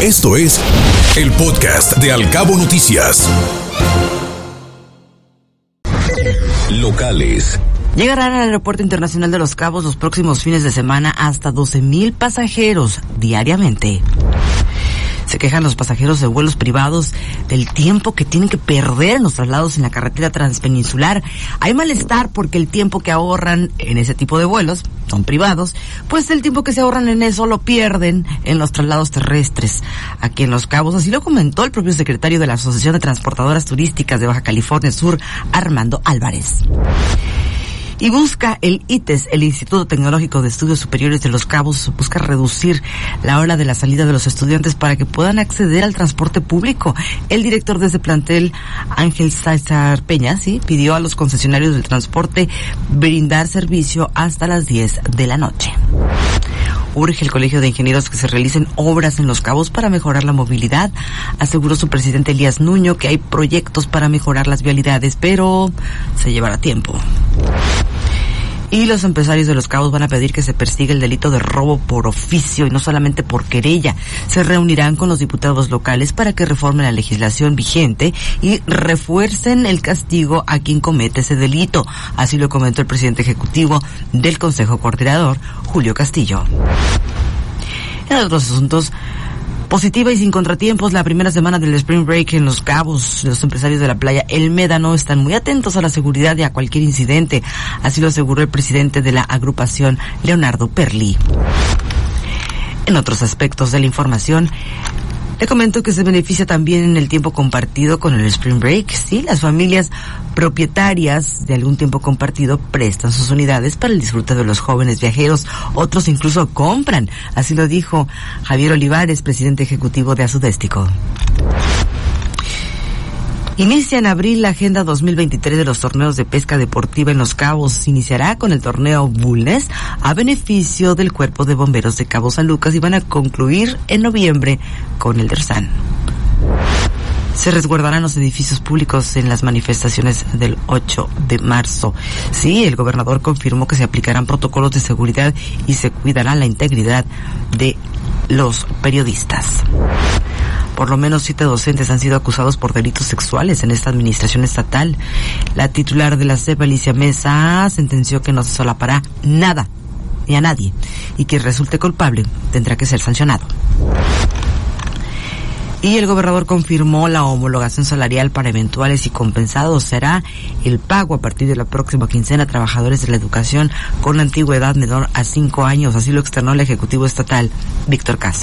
Esto es el podcast de Alcabo Noticias. Locales. Llegarán al Aeropuerto Internacional de Los Cabos los próximos fines de semana hasta 12.000 pasajeros diariamente. Quejan los pasajeros de vuelos privados del tiempo que tienen que perder en los traslados en la carretera transpeninsular. Hay malestar porque el tiempo que ahorran en ese tipo de vuelos son privados, pues el tiempo que se ahorran en eso lo pierden en los traslados terrestres aquí en Los Cabos. Así lo comentó el propio secretario de la Asociación de Transportadoras Turísticas de Baja California Sur, Armando Álvarez y busca el ITES, el Instituto Tecnológico de Estudios Superiores de Los Cabos, busca reducir la hora de la salida de los estudiantes para que puedan acceder al transporte público. El director de ese plantel, Ángel César Peña, pidió a los concesionarios del transporte brindar servicio hasta las 10 de la noche. Urge el Colegio de Ingenieros que se realicen obras en Los Cabos para mejorar la movilidad. Aseguró su presidente Elías Nuño que hay proyectos para mejorar las vialidades, pero se llevará tiempo. Y los empresarios de Los Cabos van a pedir que se persiga el delito de robo por oficio y no solamente por querella. Se reunirán con los diputados locales para que reformen la legislación vigente y refuercen el castigo a quien comete ese delito. Así lo comentó el presidente ejecutivo del Consejo Coordinador, Julio Castillo. En otros asuntos, Positiva y sin contratiempos, la primera semana del Spring Break en Los Cabos, los empresarios de la playa El Médano están muy atentos a la seguridad y a cualquier incidente. Así lo aseguró el presidente de la agrupación, Leonardo Perli. En otros aspectos de la información, le comento que se beneficia también en el tiempo compartido con el Spring Break. Sí, las familias propietarias de algún tiempo compartido prestan sus unidades para el disfrute de los jóvenes viajeros. Otros incluso compran. Así lo dijo Javier Olivares, presidente ejecutivo de Azudéstico. Inicia en abril la agenda 2023 de los torneos de pesca deportiva en Los Cabos. Iniciará con el torneo Bulnes a beneficio del Cuerpo de Bomberos de Cabo San Lucas y van a concluir en noviembre con el Dersan. Se resguardarán los edificios públicos en las manifestaciones del 8 de marzo. Sí, el gobernador confirmó que se aplicarán protocolos de seguridad y se cuidará la integridad de los periodistas. Por lo menos siete docentes han sido acusados por delitos sexuales en esta administración estatal. La titular de la CEP, Alicia Mesa, sentenció que no se solapará nada ni a nadie y quien resulte culpable tendrá que ser sancionado. Y el gobernador confirmó la homologación salarial para eventuales y compensados. Será el pago a partir de la próxima quincena a trabajadores de la educación con antigüedad menor a cinco años. Así lo externó el Ejecutivo Estatal, Víctor Cas.